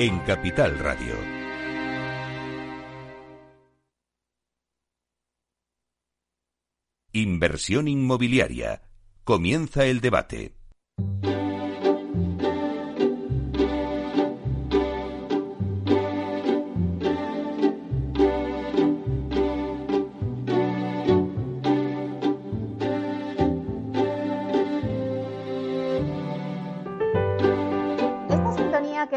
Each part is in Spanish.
en Capital Radio. Inversión inmobiliaria. Comienza el debate.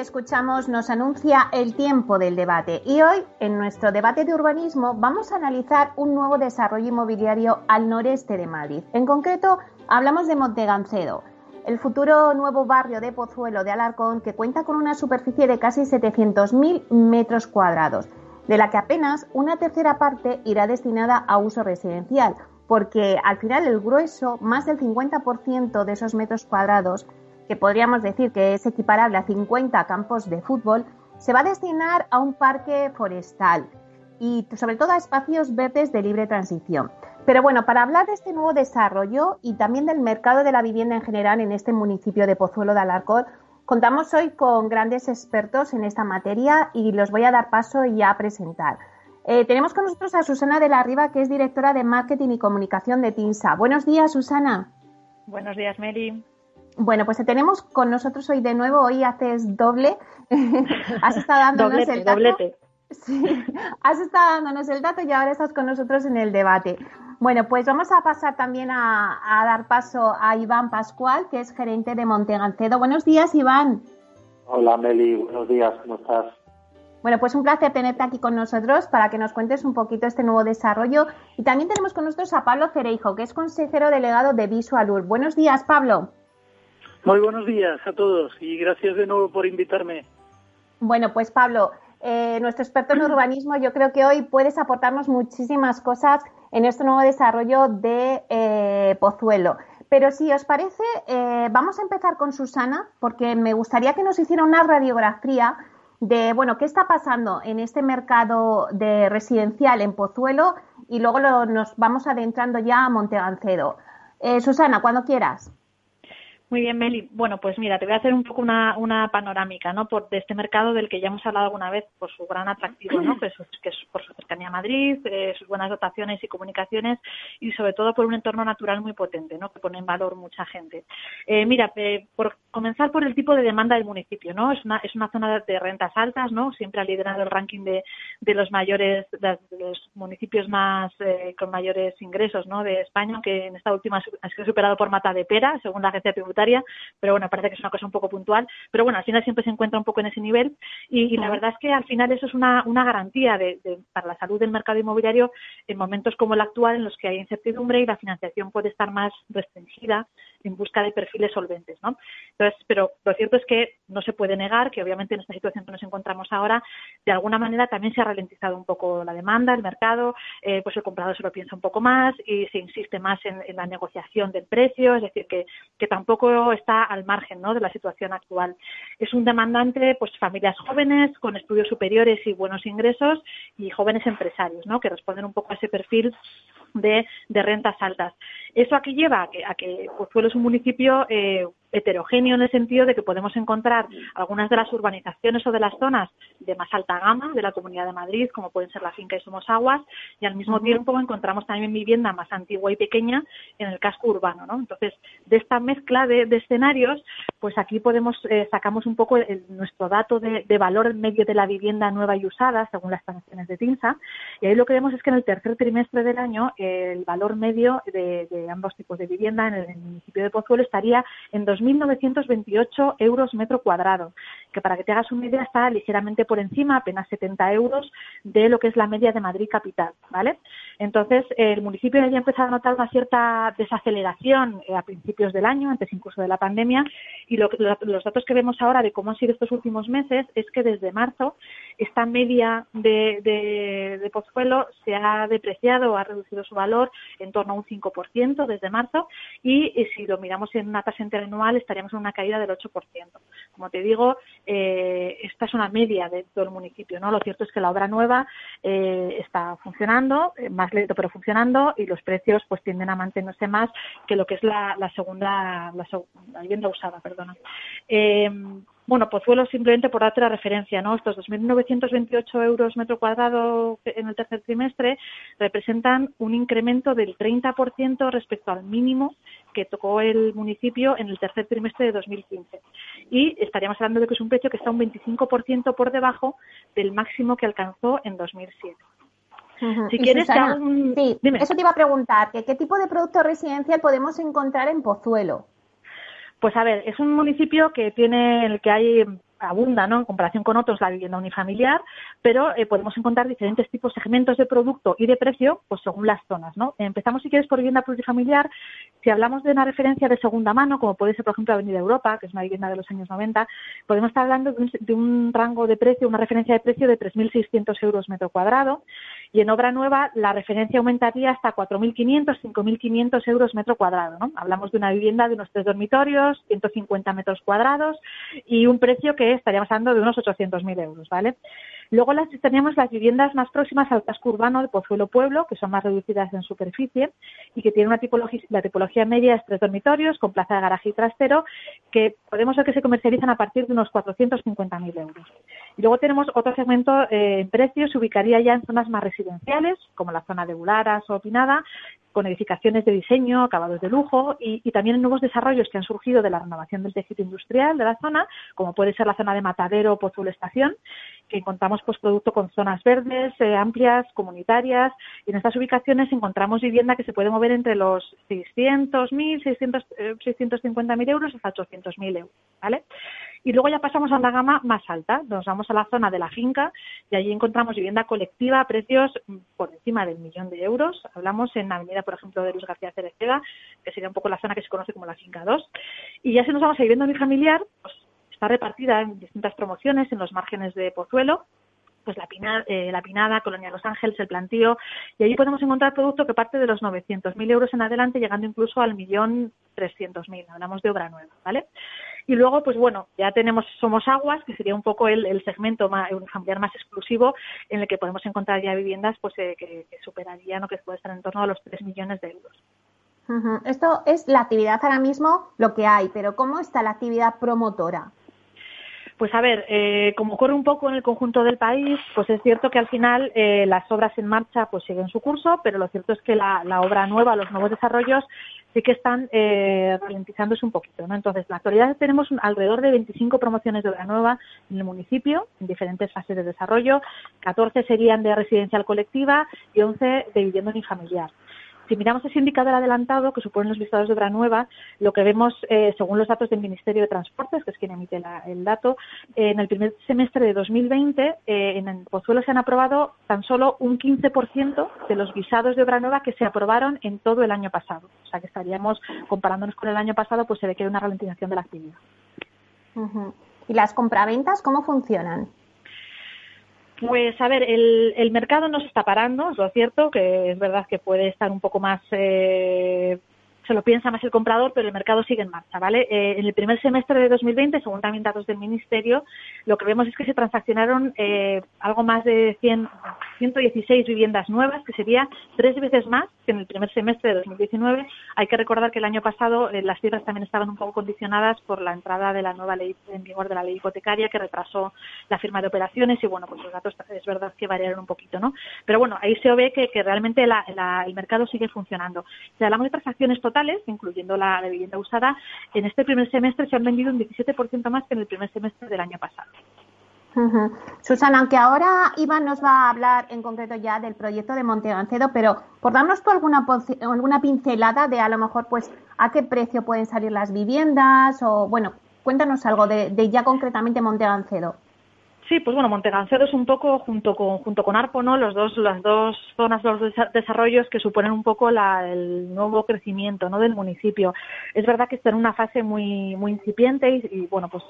Escuchamos nos anuncia el tiempo del debate y hoy en nuestro debate de urbanismo vamos a analizar un nuevo desarrollo inmobiliario al noreste de Madrid. En concreto, hablamos de Montegancedo, el futuro nuevo barrio de Pozuelo de Alarcón que cuenta con una superficie de casi 700.000 metros cuadrados, de la que apenas una tercera parte irá destinada a uso residencial, porque al final el grueso, más del 50% de esos metros cuadrados, que podríamos decir que es equiparable a 50 campos de fútbol, se va a destinar a un parque forestal y sobre todo a espacios verdes de libre transición. Pero bueno, para hablar de este nuevo desarrollo y también del mercado de la vivienda en general en este municipio de Pozuelo de Alarcón, contamos hoy con grandes expertos en esta materia y los voy a dar paso y a presentar. Eh, tenemos con nosotros a Susana de la Riva, que es directora de Marketing y Comunicación de TINSA. Buenos días, Susana. Buenos días, Mary. Bueno, pues tenemos con nosotros hoy de nuevo, hoy haces doble. has estado dándonos el dato. Sí, has estado dándonos el dato y ahora estás con nosotros en el debate. Bueno, pues vamos a pasar también a, dar paso a Iván Pascual, que es gerente de Montegancedo. Buenos días, Iván. Hola, Meli. Buenos días. ¿Cómo estás? Bueno, pues un placer tenerte aquí con nosotros para que nos cuentes un poquito este nuevo desarrollo. Y también tenemos con nosotros a Pablo Cereijo, que es consejero delegado de Visualur. Buenos días, Pablo. Muy buenos días a todos y gracias de nuevo por invitarme. Bueno, pues Pablo, eh, nuestro experto en urbanismo, yo creo que hoy puedes aportarnos muchísimas cosas en este nuevo desarrollo de eh, Pozuelo. Pero si os parece, eh, vamos a empezar con Susana, porque me gustaría que nos hiciera una radiografía de, bueno, qué está pasando en este mercado de residencial en Pozuelo y luego nos vamos adentrando ya a Montegancedo. Susana, cuando quieras. Muy bien, Meli. Bueno, pues mira, te voy a hacer un poco una, una panorámica, ¿no? Por, de este mercado del que ya hemos hablado alguna vez por su gran atractivo, ¿no? Que es, que es por su cercanía a Madrid, eh, sus buenas dotaciones y comunicaciones y sobre todo por un entorno natural muy potente, ¿no? Que pone en valor mucha gente. Eh, mira, eh, por comenzar por el tipo de demanda del municipio, ¿no? Es una, es una zona de rentas altas, ¿no? Siempre ha liderado el ranking de, de los mayores, de los municipios más con mayores ingresos, ¿no? De España, que en esta última ha sido superado por Mata de Pera, según la agencia tributaria pero bueno, parece que es una cosa un poco puntual, pero bueno, al final siempre se encuentra un poco en ese nivel y, la verdad es que al final eso es una, una garantía de, para la salud del mercado inmobiliario en momentos como el actual en los que hay incertidumbre y la financiación puede estar más restringida en busca de perfiles solventes, ¿no? Entonces, pero lo cierto es que no se puede negar que obviamente en esta situación que nos encontramos ahora, de alguna manera también se ha ralentizado un poco la demanda, el mercado, eh, pues el comprador se lo piensa un poco más y se insiste más en, la negociación del precio, es decir, que, que tampoco está al margen ¿no? de la situación actual. Es un demandante, pues familias jóvenes con estudios superiores y buenos ingresos y jóvenes empresarios, ¿no? que responden un poco a ese perfil de, rentas altas. ¿Eso aquí lleva? A que, a que Pozuelo es un municipio eh, heterogéneo en el sentido de que podemos encontrar algunas de las urbanizaciones o de las zonas de más alta gama de la Comunidad de Madrid, como pueden ser la finca y Somos Aguas, y al mismo tiempo encontramos también vivienda más antigua y pequeña en el casco urbano. ¿no? Entonces, de esta mezcla de, escenarios, pues aquí podemos eh, sacamos un poco nuestro dato de, valor en medio de la vivienda nueva y usada, según las transacciones de TINSA, y ahí lo que vemos es que en el tercer trimestre del año el valor medio de, ambos tipos de vivienda en el, municipio de Pozuelo estaría en 2.928 euros metro cuadrado, que para que te hagas una idea está ligeramente por encima, apenas 70 euros, de lo que es la media de Madrid capital, ¿vale? Entonces, el municipio ya empezado a notar una cierta desaceleración eh, a principios del año, antes incluso de la pandemia, y los datos que vemos ahora de cómo han sido estos últimos meses es que desde marzo esta media de, de, Pozuelo se ha depreciado, ha reducido su valor en torno a un 5% desde marzo y, si lo miramos en una tasa interanual estaríamos en una caída del 8%. Como te digo, eh, esta es una media de todo el municipio. ¿no? Lo cierto es que la obra nueva eh, está funcionando, eh, más lento pero funcionando y los precios pues tienden a mantenerse más que lo que es la, segunda, la, vivienda usada. Perdona. Bueno, Pozuelo simplemente por darte la referencia, ¿no? Estos 2.928 euros metro cuadrado en el tercer trimestre representan un incremento del 30% respecto al mínimo que tocó el municipio en el tercer trimestre de 2015. Y estaríamos hablando de que es un precio que está un 25% por debajo del máximo que alcanzó en 2007. Si quieres, sí, eso te iba a preguntar, ¿qué tipo de producto residencial podemos encontrar en Pozuelo? Pues a ver, es un municipio que tiene el que hay abunda, ¿no? En comparación con otros, la vivienda unifamiliar, pero eh, podemos encontrar diferentes tipos, segmentos de producto y de precio, pues según las zonas, ¿no? Empezamos, si quieres, por vivienda plurifamiliar. Si hablamos de una referencia de segunda mano, como puede ser, por ejemplo, Avenida Europa, que es una vivienda de los años 90, podemos estar hablando de un, de un rango de precio, una referencia de precio de 3.600 euros metro cuadrado y en obra nueva la referencia aumentaría hasta 4.500, 5.500 euros metro cuadrado. ¿no? Hablamos de una vivienda de unos tres dormitorios, 150 metros cuadrados y un precio que estaríamos hablando de unos 800.000 euros. ¿vale? Luego las, teníamos las viviendas más próximas al casco urbano de Pozuelo Pueblo, que son más reducidas en superficie y que tienen una tipología, la tipología media es tres dormitorios con plaza de garaje y trastero, que podemos ver que se comercializan a partir de unos 450.000 euros. Y luego tenemos otro segmento eh, en precios, se ubicaría ya en zonas más residenciales, como la zona de Bularas o Pinada, con edificaciones de diseño, acabados de lujo y, también nuevos desarrollos que han surgido de la renovación del tejido industrial de la zona, como puede ser la zona de Matadero o Pozuelo Estación, encontramos pues producto con zonas verdes, eh, amplias, comunitarias, y en estas ubicaciones encontramos vivienda que se puede mover entre los 600.000, 600, 650.000 euros hasta 800.000 euros, ¿vale? Y luego ya pasamos a una gama más alta. Nos vamos a la zona de la finca y allí encontramos vivienda colectiva a precios mm, por encima del millón de euros. Hablamos en la avenida, por ejemplo, de Luis García Cereceda, que sería un poco la zona que se conoce como la finca 2. Y ya si nos vamos a vivienda unifamiliar, pues está repartida en distintas promociones en los márgenes de Pozuelo pues la, Pinada, eh, la Pinada, Colonia Los Ángeles, el Plantío, y allí podemos encontrar producto que parte de los 900.000 euros en adelante, llegando incluso al millón 300.000. Hablamos de obra nueva, ¿vale? Y luego, pues bueno, ya tenemos Somos Aguas, que sería un poco el, segmento más, familiar más exclusivo en el que podemos encontrar ya viviendas pues eh, que, superarían o que puede estar en torno a los 3 millones de euros. Esto es la actividad ahora mismo, lo que hay, pero ¿cómo está la actividad promotora? Pues a ver, eh, como ocurre un poco en el conjunto del país, pues es cierto que al final eh, las obras en marcha pues siguen su curso, pero lo cierto es que la, obra nueva, los nuevos desarrollos sí que están eh, ralentizándose un poquito. ¿no? Entonces, en la actualidad tenemos alrededor de 25 promociones de obra nueva en el municipio, en diferentes fases de desarrollo. 14 serían de residencial colectiva y 11 de vivienda unifamiliar. Si miramos ese indicador adelantado que suponen los listados de obra nueva, lo que vemos, eh, según los datos del Ministerio de Transportes, que es quien emite el dato, en el primer semestre de 2020, eh, en el Pozuelo se han aprobado tan solo un 15% de los visados de obra nueva que se aprobaron en todo el año pasado. O sea que estaríamos, comparándonos con el año pasado, pues se ve que hay una ralentización de la actividad. ¿Y las compraventas cómo funcionan? Pues a ver, el, el mercado no se está parando, es lo cierto, que es verdad que puede estar un poco más eh, se lo piensa más el comprador, pero el mercado sigue en marcha, ¿vale? Eh, en el primer semestre de 2020, según también datos del Ministerio, lo que vemos es que se transaccionaron eh, algo más de 100, 116 viviendas nuevas, que sería tres veces más que en el primer semestre de 2019. Hay que recordar que el año pasado eh, las cifras también estaban un poco condicionadas por la entrada de la nueva ley en vigor de la ley hipotecaria, que retrasó la firma de operaciones y, bueno, pues los datos es verdad que variaron un poquito, ¿no? Pero bueno, ahí se ve que, realmente el mercado sigue funcionando. Si hablamos de transacciones incluyendo la de vivienda usada, en este primer semestre se han vendido un 17% más que en el primer semestre del año pasado. Susana, aunque ahora Iván nos va a hablar en concreto ya del proyecto de Montegancedo, pero por darnos tú alguna, alguna pincelada de a lo mejor pues a qué precio pueden salir las viviendas o bueno, cuéntanos algo de, de ya concretamente Montegancedo. Sí, pues bueno, Montegancedo es un poco junto con junto con Arpo, ¿no? Los dos las dos zonas, los desarrollos que suponen un poco la, el nuevo crecimiento, ¿no? Del municipio. Es verdad que está en una fase muy muy incipiente y, bueno, pues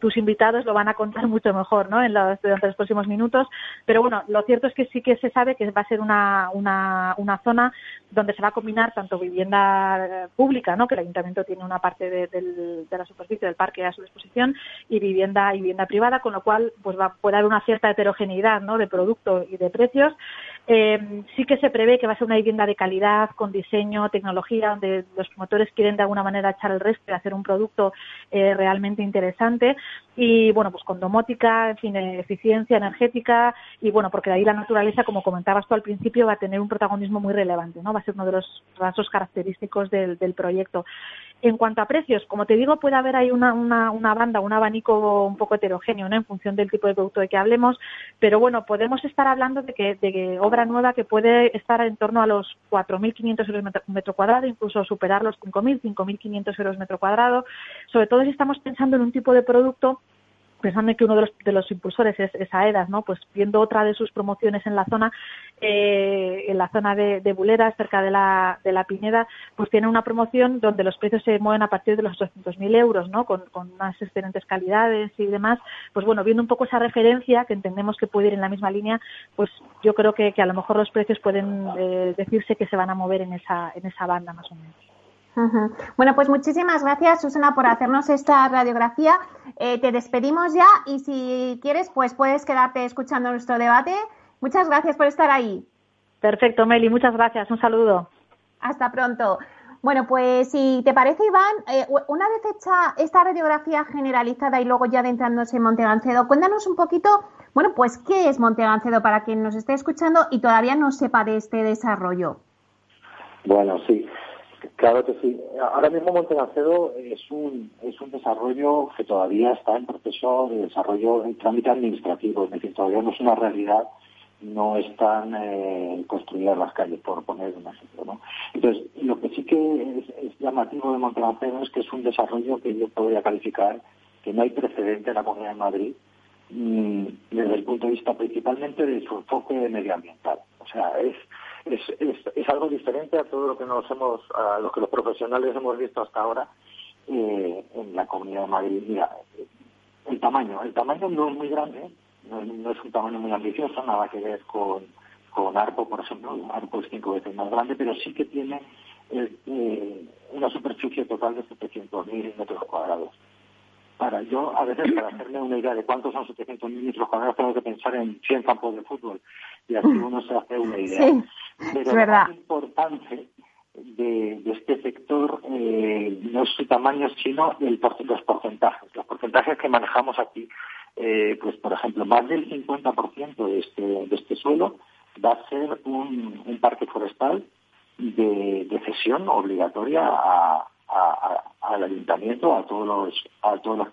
tus, invitados lo van a contar mucho mejor, ¿no? En los, durante los próximos minutos. Pero bueno, lo cierto es que sí que se sabe que va a ser una una, una zona donde se va a combinar tanto vivienda pública, ¿no? Que el ayuntamiento tiene una parte de, de la superficie del parque a su disposición y vivienda y vivienda privada, con lo cual pues pues va, puede haber una cierta heterogeneidad ¿no? de producto y de precios. Eh, sí que se prevé que va a ser una vivienda de calidad, con diseño, tecnología, donde los promotores quieren de alguna manera echar el resto y hacer un producto eh, realmente interesante. Y bueno, pues con domótica, en fin, eficiencia energética y bueno, porque de ahí la naturaleza, como comentabas tú al principio, va a tener un protagonismo muy relevante, ¿no? Va a ser uno de los rasgos característicos del, proyecto. En cuanto a precios, como te digo, puede haber ahí una, una, banda, un abanico un poco heterogéneo, ¿no? En función del tipo de producto de que hablemos, pero bueno, podemos estar hablando de que, de que nueva que puede estar en torno a los 4.500 euros metro cuadrado, incluso superar los 5.000, 5.500 euros metro cuadrado, sobre todo si estamos pensando en un tipo de producto pensando en que uno de los, de los impulsores es, es, AEDAS, ¿no? Pues viendo otra de sus promociones en la zona, eh, en la zona de, de Buleras, cerca de la, de la Pineda, pues tiene una promoción donde los precios se mueven a partir de los 800.000 euros, ¿no? Con, con, unas excelentes calidades y demás. Pues bueno, viendo un poco esa referencia, que entendemos que puede ir en la misma línea, pues yo creo que, que a lo mejor los precios pueden eh, decirse que se van a mover en esa, en esa banda más o menos. Bueno, pues muchísimas gracias, Susana, por hacernos esta radiografía. Eh, te despedimos ya y si quieres, pues puedes quedarte escuchando nuestro debate. Muchas gracias por estar ahí. Perfecto, Meli, muchas gracias. Un saludo. Hasta pronto. Bueno, pues si te parece, Iván, eh, una vez hecha esta radiografía generalizada y luego ya adentrándose en Montegancedo, cuéntanos un poquito, bueno, pues qué es Montegancedo para quien nos esté escuchando y todavía no sepa de este desarrollo. Bueno, sí. Claro que sí. Ahora mismo Montegancedo es un, es un desarrollo que todavía está en proceso de desarrollo en trámite administrativo, es decir, todavía no es una realidad, no están eh, construidas las calles, por poner un ejemplo. ¿no? Entonces, lo que sí que es, llamativo de Montegancedo es que es un desarrollo que yo podría calificar que no hay precedente en la Comunidad de Madrid mm, desde el punto de vista principalmente de su enfoque medioambiental. O sea, es es, es, es, algo diferente a todo lo que nos hemos, a lo que los profesionales hemos visto hasta ahora eh, en la Comunidad de Madrid. Mira, el tamaño, el tamaño no es muy grande, no, es un tamaño muy ambicioso, nada que ver con, con Arco, por ejemplo. Arco es cinco veces más grande, pero sí que tiene eh, una superficie total de 700.000 metros cuadrados. Para yo, a veces, para hacerme una idea de cuántos son 700.000 metros cuadrados, tengo que pensar en 100 campos de fútbol y así uno se hace una idea. Sí. Pero lo más importante de, de este sector eh, no es su tamaño, sino el, los porcentajes. Los porcentajes que manejamos aquí, eh, pues por ejemplo, más del 50% de este, de este suelo va a ser un, un parque forestal de, de cesión obligatoria a, al ayuntamiento, a todos los, a todos los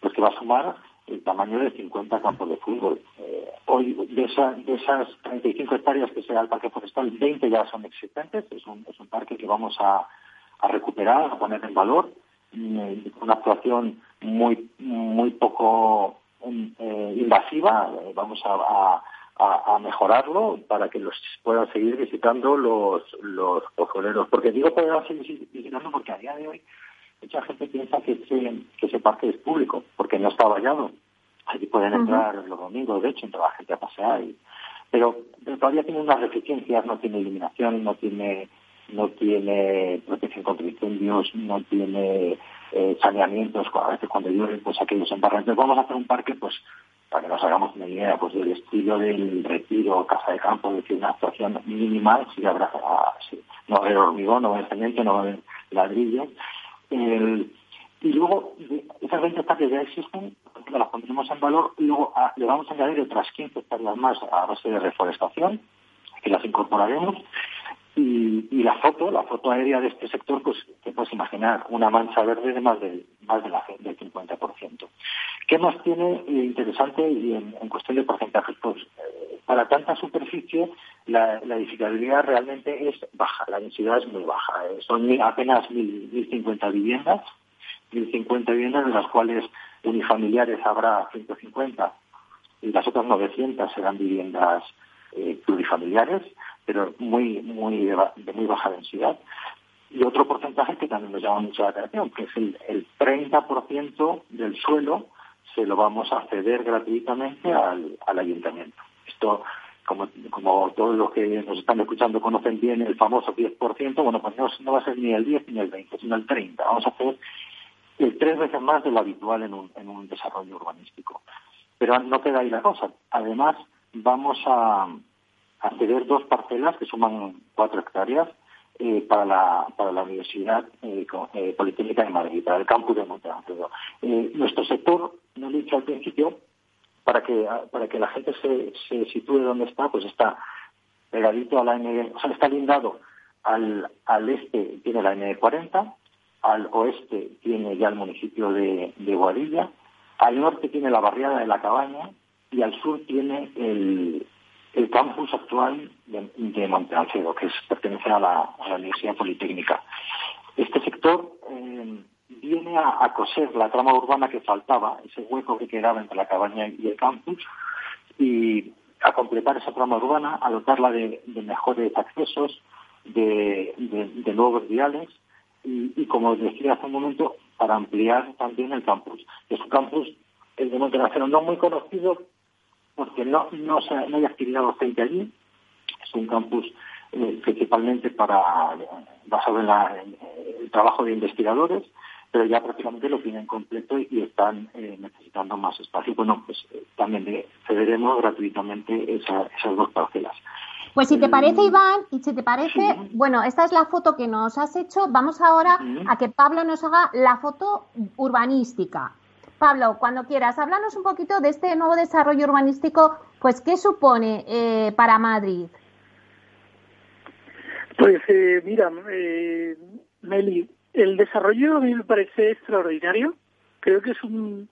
pues que va a sumar el tamaño de 50 campos de fútbol. Eh, hoy, de, esa, de esas 35 hectáreas que será el parque forestal, 20 ya son existentes. Es un, es un parque que vamos a, a recuperar, a poner en valor, eh, una actuación muy, muy poco eh, invasiva. vamos a, a, a, mejorarlo para que los puedan seguir visitando los, los cojoneros. Porque digo puedan seguir porque a día de hoy mucha gente piensa que ese, que ese parque es público, porque no está vallado. Allí pueden entrar los domingos, de hecho, entra la gente a pasear. Y, pero, todavía tiene unas deficiencias, no tiene iluminación, no tiene no tiene protección contra incendios, no tiene eh, saneamientos, a veces cuando llueve, pues aquellos embarran. Entonces vamos a hacer un parque, pues para que nos hagamos una idea, pues del estilo del retiro, casa de campo, es decir, una actuación mínima, si habrá, ah, no va a haber hormigón, no va a haber cemento, no va a haber ladrillo. y luego, esas 20 hectáreas ya existen, las pondremos en valor, y luego ah, le vamos a añadir otras 15 hectáreas más a base de reforestación, que las incorporaremos, y, y, la foto, la foto aérea de este sector, pues te puedes imaginar, una mancha verde de más del, más de la, del 50%. ¿Qué más tiene interesante y en, cuestión de porcentajes? Pues eh, para tanta superficie la, edificabilidad realmente es baja, la densidad es muy baja. Eh, son apenas 1.050 viviendas, 1.050 viviendas de las cuales unifamiliares habrá 150 y las otras 900 serán viviendas eh, plurifamiliares pero muy, muy de, muy baja densidad. Y otro porcentaje que también nos llama mucho la atención, que es el, el 30% del suelo se lo vamos a ceder gratuitamente al, al ayuntamiento. Esto, como, como todos los que nos están escuchando conocen bien el famoso 10%, bueno, pues no, no va a ser ni el 10 ni el 20, sino el 30. Vamos a hacer el tres veces más de lo habitual en un, en un desarrollo urbanístico. Pero no queda ahí la cosa. Además, vamos a, a ceder dos parcelas que suman cuatro hectáreas eh, para, la, para la Universidad eh, eh, Politécnica de Madrid, para el campus de Montevideo. nuestro sector, no lo he dicho al principio, para que, para que la gente se, se sitúe donde está, pues está pegadito a la N, o sea, está lindado al, al este tiene la N40, al oeste tiene ya el municipio de Guadilla, al norte tiene la barriada de la Cabaña y al sur tiene el, el campus actual de, de que pertenece a la, Universidad Politécnica. Este sector eh, viene a, coser la trama urbana que faltaba, ese hueco que quedaba entre la cabaña y el campus, y a completar esa trama urbana, a dotarla de, mejores accesos, de, nuevos viales, y, como decía hace un momento, para ampliar también el campus. Es un campus, el de Montenegro, no muy conocido, porque no, no, no hay actividad docente allí. Es un campus eh, principalmente para basado en, el trabajo de investigadores, pero ya prácticamente lo tienen completo y están eh, necesitando más espacio. Bueno, pues eh, también cederemos gratuitamente esas dos parcelas. Pues si te parece, Iván, y si te parece, bueno, esta es la foto que nos has hecho. Vamos ahora a que Pablo nos haga la foto urbanística. Pablo, cuando quieras, háblanos un poquito de este nuevo desarrollo urbanístico, pues ¿qué supone eh, para Madrid? Pues eh, mira, eh, Meli, el desarrollo a mí me parece extraordinario. Creo que es un,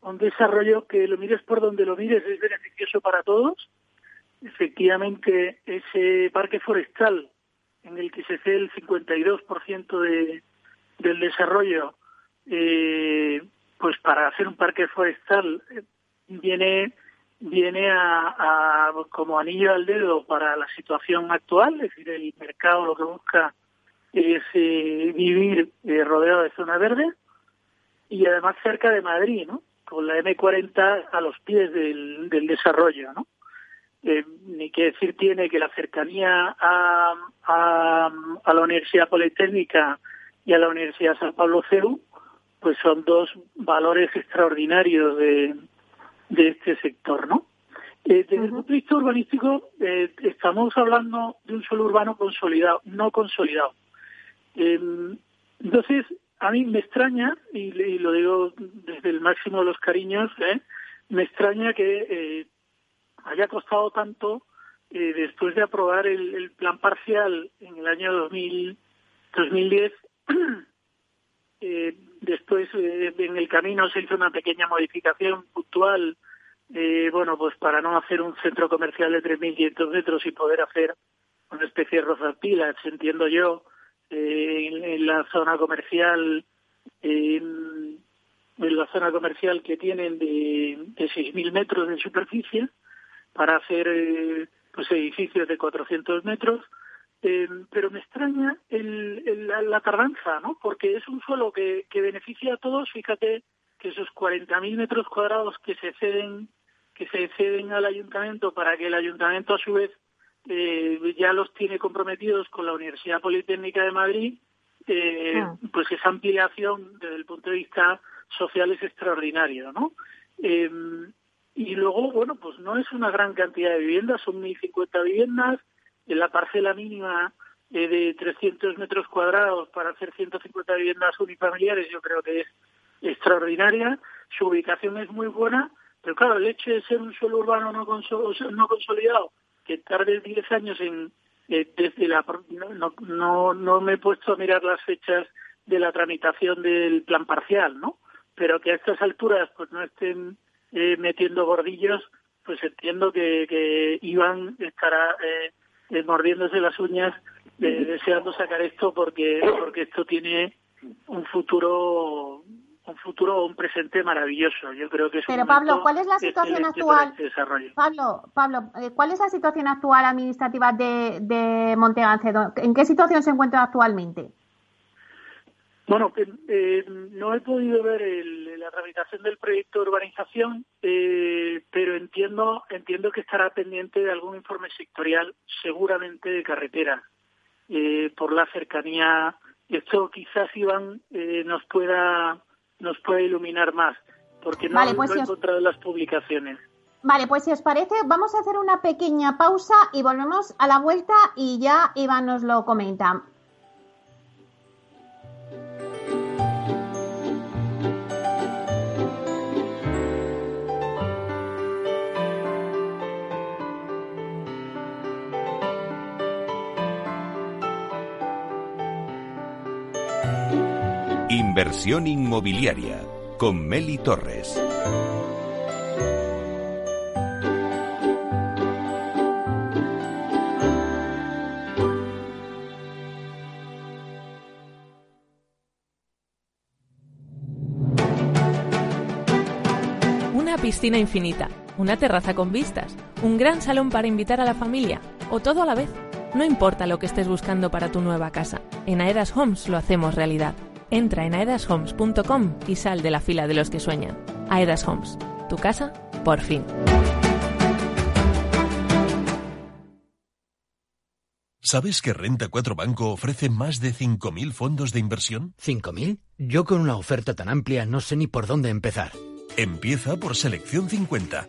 un desarrollo que lo mires por donde lo mires es beneficioso para todos. Efectivamente, ese parque forestal en el que se hace el 52% de, del desarrollo eh, pues para hacer un parque forestal eh, viene viene a, como anillo al dedo para la situación actual, es decir, el mercado lo que busca es eh, vivir eh, rodeado de zona verde y además cerca de Madrid, ¿no? Con la M40 a los pies del, del desarrollo, ¿no? ni que decir tiene que la cercanía a, a, a la Universidad Politécnica y a la Universidad San Pablo CEU pues son dos valores extraordinarios de, de este sector, ¿no? Eh, desde el punto de vista urbanístico, eh, estamos hablando de un suelo urbano consolidado, no consolidado. Em, entonces, a mí me extraña, y, lo digo desde el máximo de los cariños, ¿eh? me extraña que haya costado tanto después de aprobar el, el, plan parcial en el año 2000, 2010 Eh, después, eh, en el camino se hizo una pequeña modificación puntual, eh, bueno, pues para no hacer un centro comercial de 3.500 metros y poder hacer una especie de rozas pilas, entiendo yo, en, la zona comercial, en la zona comercial que tienen de, de 6.000 metros de superficie, para hacer pues edificios de 400 metros eh, pero me extraña el, la, tardanza, ¿no? Porque es un suelo que, que beneficia a todos. Fíjate que esos 40.000 metros cuadrados que se ceden que se ceden al ayuntamiento para que el ayuntamiento a su vez eh, ya los tiene comprometidos con la Universidad Politécnica de Madrid, eh, ah. pues esa ampliación desde el punto de vista social es extraordinario, ¿no? Em, y luego, bueno, pues no es una gran cantidad de viviendas, son 1.050 viviendas, en la parcela mínima eh, de 300 metros cuadrados para hacer 150 viviendas unifamiliares, yo creo que es extraordinaria, su ubicación es muy buena, pero claro, el hecho de ser un suelo urbano no, consolidado, que tarde 10 años en eh, desde la no, no, no me he puesto a mirar las fechas de la tramitación del plan parcial, ¿no? Pero que a estas alturas pues no estén eh, metiendo bordillos, pues entiendo que, que Iván estará eh, eh mordiéndose las uñas deseando sacar esto porque porque esto tiene un futuro un futuro o un presente maravilloso. Yo creo que es Pero Pablo, ¿cuál es la situación actual? Este Pablo, Pablo, eh, ¿cuál es la situación actual administrativa de, de Montegancedo? ¿En qué situación se encuentra actualmente? Bueno, eh, no he podido ver la tramitación del proyecto de urbanización, eh, pero entiendo entiendo que estará pendiente de algún informe sectorial, seguramente de carretera, por la cercanía. Esto quizás Iván nos pueda nos puede iluminar más, porque no, vale, pues he encontrado las publicaciones. Vale, pues si os parece, vamos a hacer una pequeña pausa y volvemos a la vuelta y ya Iván nos lo comenta. Inversión inmobiliaria con Meli Torres. Una piscina infinita, una terraza con vistas, un gran salón para invitar a la familia o todo a la vez. No importa lo que estés buscando para tu nueva casa, en Aedas Homes lo hacemos realidad. Entra en aedashomes.com y sal de la fila de los que sueñan. Aedas Homes, tu casa, por fin. ¿Sabes que Renta 4 Banco ofrece más de 5.000 fondos de inversión? ¿5.000? Yo con una oferta tan amplia no sé ni por dónde empezar. Empieza por Selección 50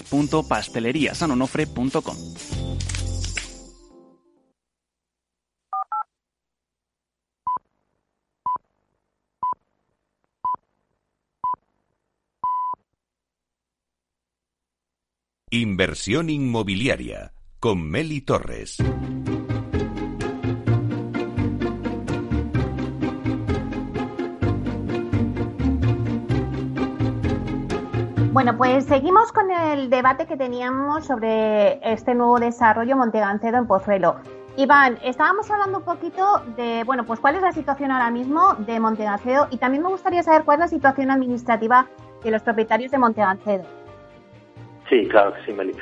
www.pasteleriasanonofre.com. Inversión inmobiliaria con Meli Torres. Bueno, pues seguimos con el debate que teníamos sobre este nuevo desarrollo Montegancedo en Pozuelo. Iván, estábamos hablando un poquito de, bueno, pues cuál es la situación ahora mismo de Montegancedo y también me gustaría saber cuál es la situación administrativa de los propietarios de Montegancedo. Sí, claro sí, Meli.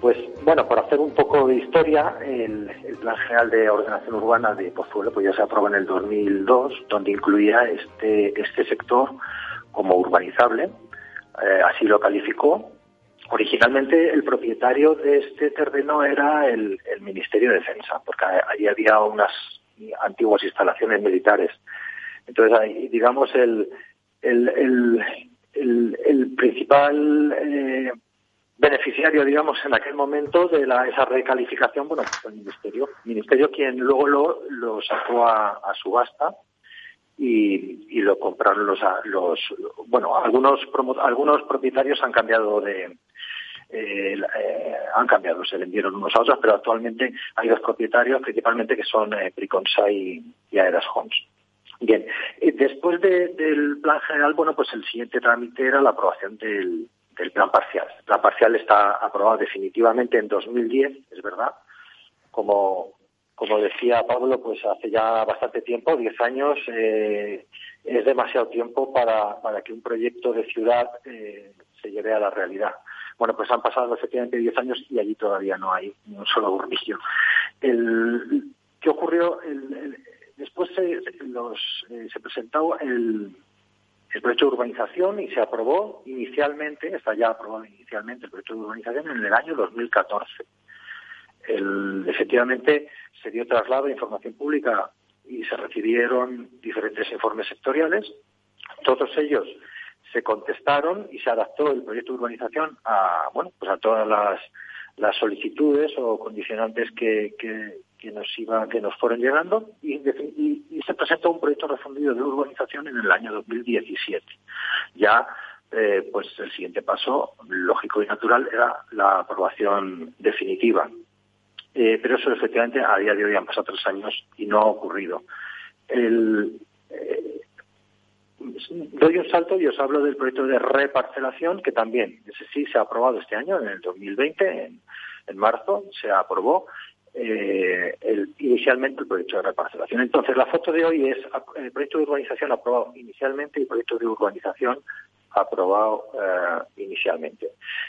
Pues bueno, por hacer un poco de historia, el, Plan General de Ordenación Urbana de Pozuelo pues ya se aprobó en el 2002, donde incluía este, este sector como urbanizable eh, así lo calificó. Originalmente el propietario de este terreno era el, Ministerio de Defensa, porque allí había unas antiguas instalaciones militares. Entonces, ahí, digamos, el, principal eh, beneficiario, digamos, en aquel momento de la, esa recalificación, bueno, fue el Ministerio. Ministerio quien luego lo, lo sacó a subasta y, lo compraron los, los bueno algunos algunos propietarios han cambiado de eh, eh, han cambiado, se vendieron unos a otros, pero actualmente hay dos propietarios principalmente que son eh, y, y Aedas Homes. Bien, después del plan general, bueno, pues el siguiente trámite era la aprobación del, del plan parcial. El plan parcial está aprobado definitivamente en 2010, es verdad, como, como decía Pablo, pues hace ya bastante tiempo, 10 años, eh, es demasiado tiempo para, para que un proyecto de ciudad eh, se lleve a la realidad. Bueno, pues han pasado efectivamente 10 años y allí todavía no hay ni un solo burbillo. El, ¿Qué ocurrió? Después se, los, eh, se presentó el, el proyecto de urbanización y se aprobó inicialmente, está ya aprobado inicialmente el proyecto de urbanización en el año 2014 el, efectivamente se dio traslado de información pública y se recibieron diferentes informes sectoriales. Todos ellos se contestaron y se adaptó el proyecto de urbanización a, bueno, pues a todas las, solicitudes o condicionantes que, que, nos iba, que nos fueron llegando y, y, se presentó un proyecto refundido de urbanización en el año 2017. Ya eh, pues el siguiente paso lógico y natural era la aprobación definitiva eh, pero eso efectivamente a día de hoy han pasado tres años y no ha ocurrido. El, eh, doy un salto y os hablo del proyecto de reparcelación, que también, ese sí se ha aprobado este año, en el 2020, en, en marzo, se aprobó eh, el, inicialmente el proyecto de reparcelación. Entonces, la foto de hoy es el proyecto de urbanización aprobado inicialmente y el proyecto de urbanización aprobado eh, inicialmente.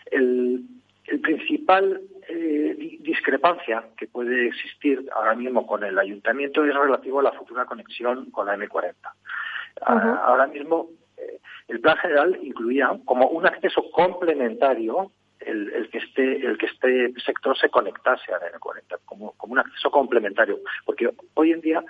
El, el principal eh, discrepancia que puede existir ahora mismo con el ayuntamiento es relativo a la futura conexión con la M40. Ah, ahora mismo eh, el plan general incluía como un acceso complementario el, que este el que este sector se conectase a la M40 como, como un acceso complementario porque hoy en día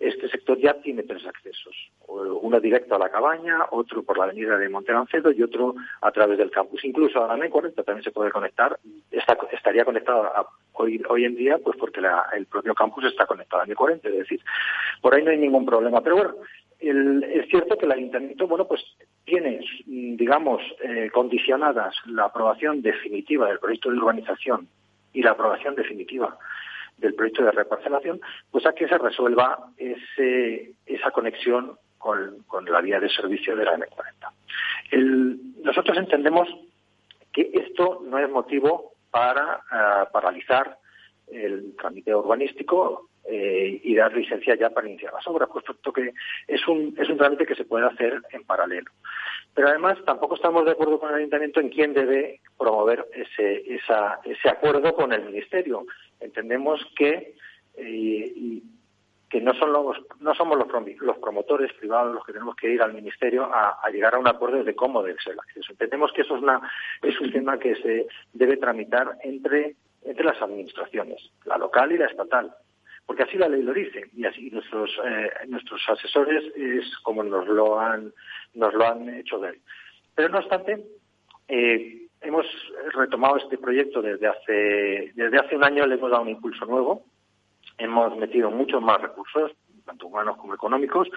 este sector ya tiene tres accesos, uno directo a la cabaña, otro por la avenida de Montelancedo y otro a través del campus. Incluso a la M40 también se puede conectar, está, estaría conectado hoy, hoy en día pues porque el propio campus está conectado a la M40, es decir, por ahí no hay ningún problema. Pero bueno, es cierto que el ayuntamiento, bueno, pues tiene, digamos, eh, condicionadas la aprobación definitiva del proyecto de urbanización y la aprobación definitiva del proyecto de reparcelación, pues a que se resuelva ese, esa conexión con, la vía de servicio de la M40. nosotros entendemos que esto no es motivo para eh, paralizar el trámite urbanístico eh, y dar licencia ya para iniciar las obras, puesto que es un, es un trámite que se puede hacer en paralelo. Pero además tampoco estamos de acuerdo con el ayuntamiento en quién debe promover ese, esa, ese acuerdo con el ministerio. Entendemos que eh, no somos los, los, promotores privados los que tenemos que ir al ministerio a, llegar a un acuerdo de cómo debe ser el acceso. Entendemos que eso es, un tema que se debe tramitar entre las administraciones, la local y la estatal porque así la ley lo dice y así nuestros eh, nuestros asesores es como nos lo han nos lo han hecho ver. Pero no obstante eh, hemos retomado este proyecto desde hace desde hace un año le hemos dado un impulso nuevo hemos metido muchos más recursos tanto humanos como económicos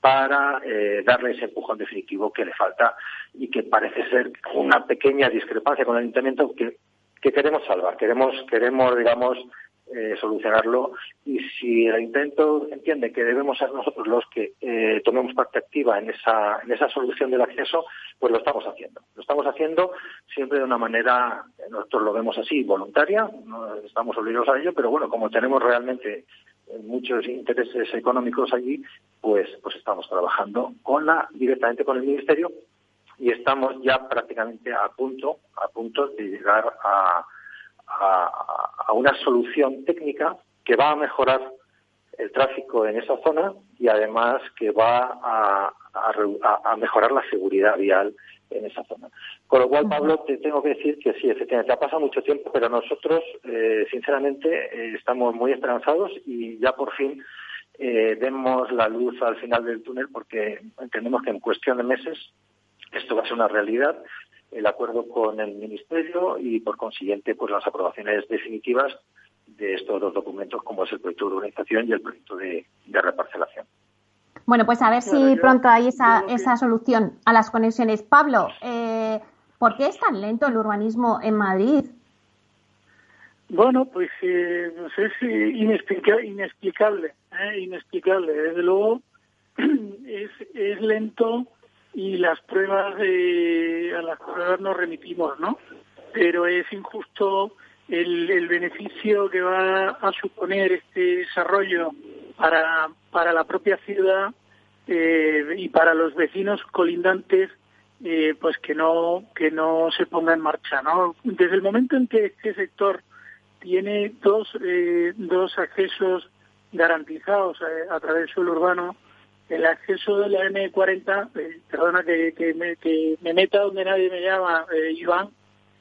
para eh, darle ese empujón definitivo que le falta y que parece ser una pequeña discrepancia con el ayuntamiento que, que queremos salvar queremos queremos digamos eh, solucionarlo y si el intento entiende que debemos ser nosotros los que eh, tomemos parte activa en esa, en esa solución del acceso, pues lo estamos haciendo. Lo estamos haciendo siempre de una manera, nosotros lo vemos así, voluntaria, no estamos obligados a ello, pero bueno, como tenemos realmente muchos intereses económicos allí, pues, pues estamos trabajando con la, directamente con el Ministerio y estamos ya prácticamente a punto, a punto de llegar a, a, una solución técnica que va a mejorar el tráfico en esa zona y además que va a, mejorar la seguridad vial en esa zona. Con lo cual, Pablo, te tengo que decir que sí, efectivamente, ha pasado mucho tiempo, pero nosotros, eh, sinceramente, eh, estamos muy esperanzados y ya por fin eh, vemos la luz al final del túnel porque entendemos que en cuestión de meses esto va a ser una realidad el acuerdo con el Ministerio y, por consiguiente, pues las aprobaciones definitivas de estos dos documentos, como es el proyecto de urbanización y el proyecto de, reparcelación. Bueno, pues a ver si pronto hay esa, esa solución a las conexiones. Pablo, eh, ¿por qué es tan lento el urbanismo en Madrid? Bueno, pues eh, es inexplicable, ¿eh? inexplicable. Desde luego es, es lento y las pruebas a las pruebas nos remitimos, ¿no? Pero es injusto el, el beneficio que va a suponer este desarrollo para, para la propia ciudad eh, y para los vecinos colindantes eh, pues que no que no se ponga en marcha no desde el momento en que este sector tiene dos eh, dos accesos garantizados a través del suelo urbano el acceso de la M40, eh, perdona que, que, me, que, me, meta donde nadie me llama, eh, Iván,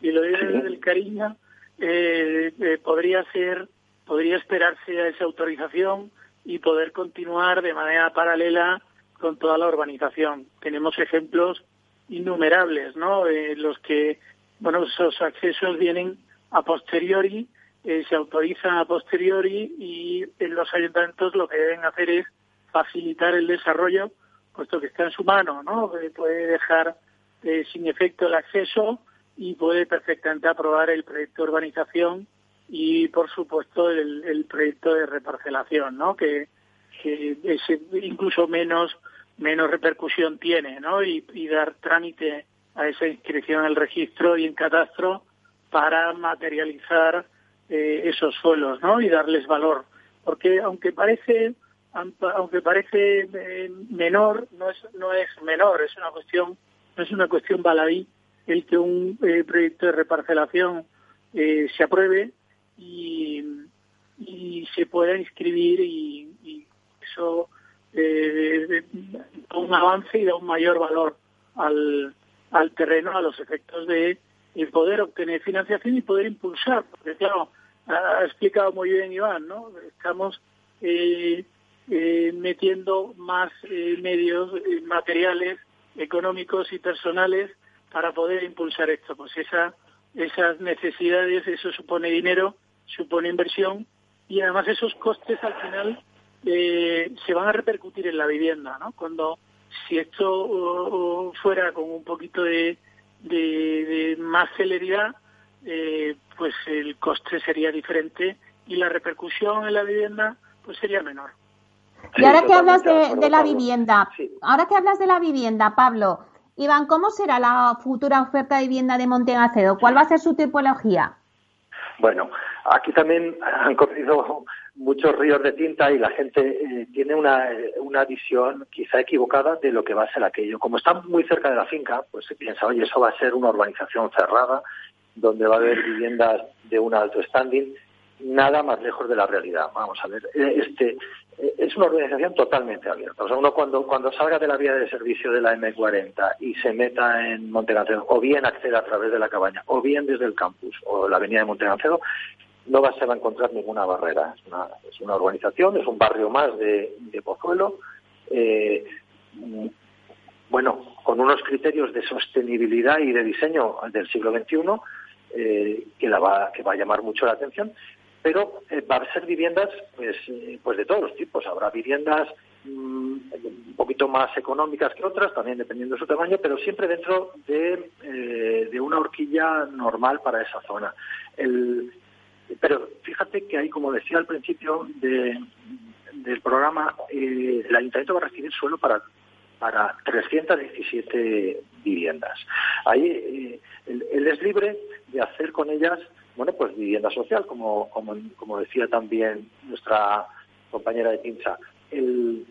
y lo digo desde el cariño, eh, eh, podría ser, podría esperarse a esa autorización y poder continuar de manera paralela con toda la urbanización. Tenemos ejemplos innumerables, ¿no? los que, bueno, esos accesos vienen a posteriori, se autorizan a posteriori y en los ayuntamientos lo que deben hacer es facilitar el desarrollo, puesto que está en su mano, ¿no? Puede dejar eh, sin efecto el acceso y puede perfectamente aprobar el proyecto de urbanización y, por supuesto, el, proyecto de reparcelación, ¿no? Que, que incluso menos menos repercusión tiene, ¿no? Y, dar trámite a esa inscripción en el registro y en catastro para materializar eh, esos suelos, ¿no? Y darles valor. Porque aunque parece aunque parece eh, menor, no es, no es menor, es una cuestión, no es una cuestión baladí el que un eh, proyecto de reparcelación eh, se apruebe y, se pueda inscribir y, y eso da un avance y da un mayor valor al, al terreno a los efectos de poder obtener financiación y poder impulsar, porque claro, ha explicado muy bien Iván, ¿no? Estamos eh, eh, metiendo más eh, medios eh, materiales, económicos y personales para poder impulsar esto. Pues esa, esas necesidades, eso supone dinero, supone inversión y además esos costes al final se van a repercutir en la vivienda, ¿no? Cuando si esto fuera con un poquito de, de, más celeridad, pues el coste sería diferente y la repercusión en la vivienda pues sería menor. Y ahora que hablas de, la vivienda, ahora que hablas de la vivienda, Pablo, Iván, ¿cómo será la futura oferta de vivienda de Montegacedo? ¿Cuál va a ser su tipología? Bueno, aquí también han corrido muchos ríos de tinta y la gente eh, tiene una, una visión quizá equivocada de lo que va a ser aquello. Como está muy cerca de la finca, pues se piensa, oye, eso va a ser una urbanización cerrada, donde va a haber viviendas de un alto standing, nada más lejos de la realidad. Vamos a ver, eh, este eh, es una organización totalmente abierta. O sea, uno cuando, cuando salga de la vía de servicio de la M40 y se meta en Montegancedo, o bien acceda a través de la cabaña, o bien desde el campus o la avenida de Montegancedo, no va, se va a encontrar ninguna barrera. Es una, es una urbanización, es un barrio más de, de Pozuelo. Eh, bueno, con unos criterios de sostenibilidad y de diseño del siglo XXI eh, que, la va, que va a llamar mucho la atención, pero eh, va a ser viviendas pues, eh, pues de todos los tipos. Habrá viviendas mm, un poquito más económicas que otras, también dependiendo de su tamaño, pero siempre dentro de, eh, de una horquilla normal para esa zona. El, pero fíjate que ahí, como decía al principio de, del programa, el ayuntamiento va a recibir suelo para para 317 viviendas. Ahí él, es libre de hacer con ellas bueno, pues vivienda social, como, como, como decía también nuestra compañera de Pincha. El,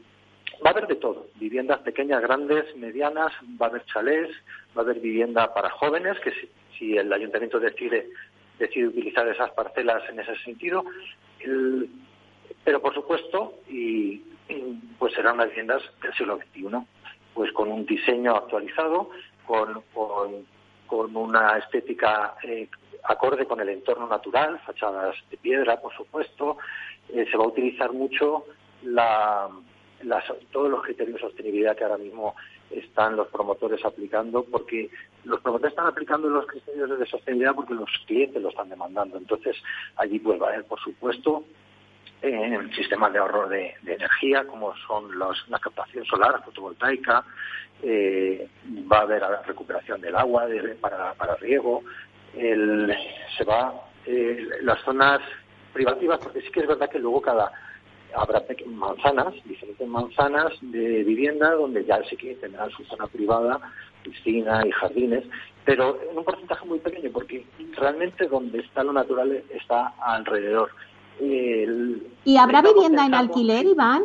va a haber de todo, viviendas pequeñas, grandes, medianas, va a haber chalés, va a haber vivienda para jóvenes, que si, el ayuntamiento decide, decide utilizar esas parcelas en ese sentido, pero por supuesto, y, pues serán las viviendas del siglo XXI, pues con un diseño actualizado, con, con, con una estética eh, acorde con el entorno natural, fachadas de piedra, por supuesto. Eh, se va a utilizar mucho la, todos los criterios de sostenibilidad que ahora mismo están los promotores aplicando, porque los promotores están aplicando los criterios de sostenibilidad porque los clientes lo están demandando. Entonces, allí pues va a haber, por supuesto, en sistemas de ahorro de, energía, como son los, la captación solar, fotovoltaica, eh, va a haber recuperación del agua para riego, el, se va eh, las zonas privativas, porque sí que es verdad que luego cada habrá manzanas, diferentes manzanas de vivienda donde ya sí que tendrán su zona privada, piscina y jardines, pero en un porcentaje muy pequeño, porque realmente donde está lo natural está alrededor. ¿Y habrá vivienda en alquiler, Iván?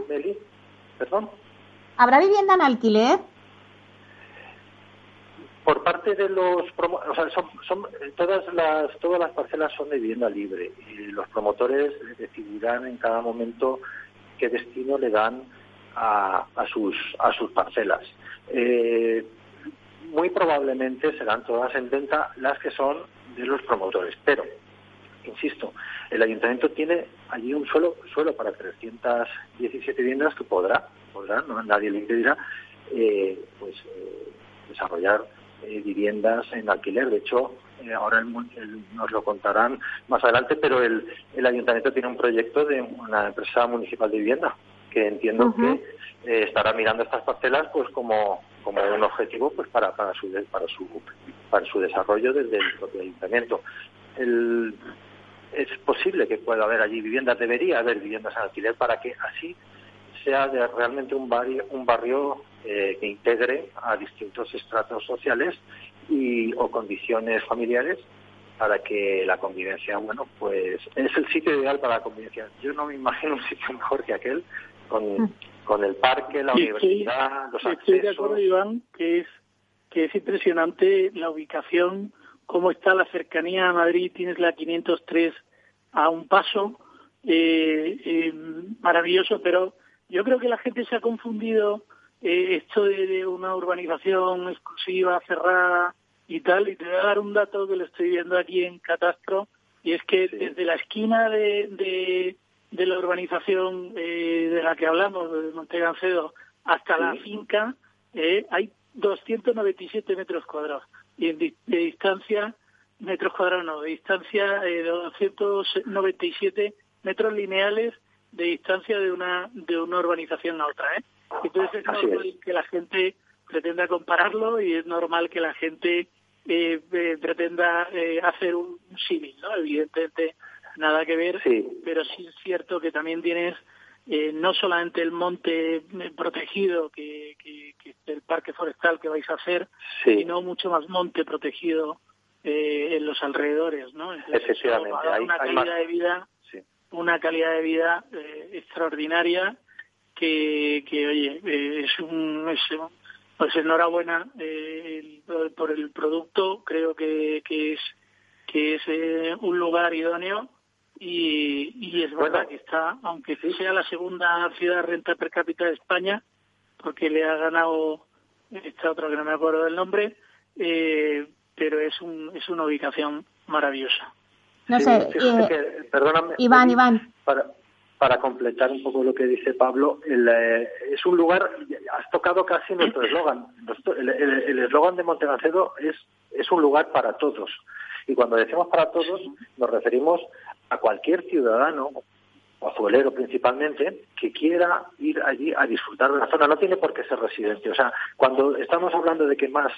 ¿Perdón? ¿Habrá vivienda en alquiler? Por parte de los o son, todas las todas las parcelas son de vivienda libre y los promotores decidirán en cada momento qué destino le dan a, a sus a sus parcelas. Eh, muy probablemente serán todas en venta las que son de los promotores pero insisto el ayuntamiento tiene allí un suelo suelo para 317 viviendas que podrá podrá no nadie le impedirá eh, pues eh, desarrollar eh, viviendas en alquiler. De hecho, eh, ahora nos lo contarán más adelante, pero el, el, ayuntamiento tiene un proyecto de una empresa municipal de vivienda que entiendo que eh, estará mirando estas parcelas pues como, como un objetivo pues para, para su para su para su desarrollo desde el propio ayuntamiento. El, es posible que pueda haber allí viviendas, debería haber viviendas en alquiler para que así sea de realmente un barrio, un barrio eh, que integre a distintos estratos sociales y o condiciones familiares para que la convivencia, bueno, pues es el sitio ideal para la convivencia. Yo no me imagino un sitio mejor que aquel con, mm. con el parque, la universidad, los accesos. Estoy de acuerdo, Iván, que es que es impresionante la ubicación, cómo está la cercanía a Madrid, tienes la 503 a un paso, eh, eh, maravilloso, pero yo creo que la gente se ha confundido eh, esto de, una urbanización exclusiva, cerrada y tal. Y te voy a dar un dato que lo estoy viendo aquí en Catastro, y es que desde la esquina de, de, la urbanización eh, de la que hablamos, de Montegancedo, hasta la finca, eh, hay 297 metros cuadrados. Y en de distancia, metros cuadrados no, de distancia de 297 metros lineales de distancia de una de una urbanización a otra, ¿eh? Entonces es normal que la gente pretenda compararlo y es normal que la gente eh, eh, pretenda eh, hacer un símil, ¿no? Evidentemente nada que ver, pero sí es cierto que también tienes no solamente el monte protegido que, que, que, el parque forestal que vais a hacer, sino mucho más monte protegido en los alrededores, ¿no? Efectivamente, hay, una calidad de vida una calidad de vida eh, extraordinaria que, que oye, eh, es un, es pues enhorabuena eh, por el producto, creo que, que es que es eh, un lugar idóneo y, y es verdad que está, aunque sea la segunda ciudad renta per cápita de España, porque le ha ganado esta otra que no me acuerdo del nombre, eh, pero es un, es una ubicación maravillosa. No sé, eh, perdóname, Iván, Iván. Para, para completar un poco lo que dice Pablo, el, eh, es un lugar, has tocado casi nuestro eslogan. El eslogan de Montegancedo es, es un lugar para todos. Y cuando decimos para todos, nos referimos a cualquier ciudadano, azuelero principalmente, que quiera ir allí a disfrutar de la zona. No tiene por qué ser residente. O sea, cuando estamos hablando de que más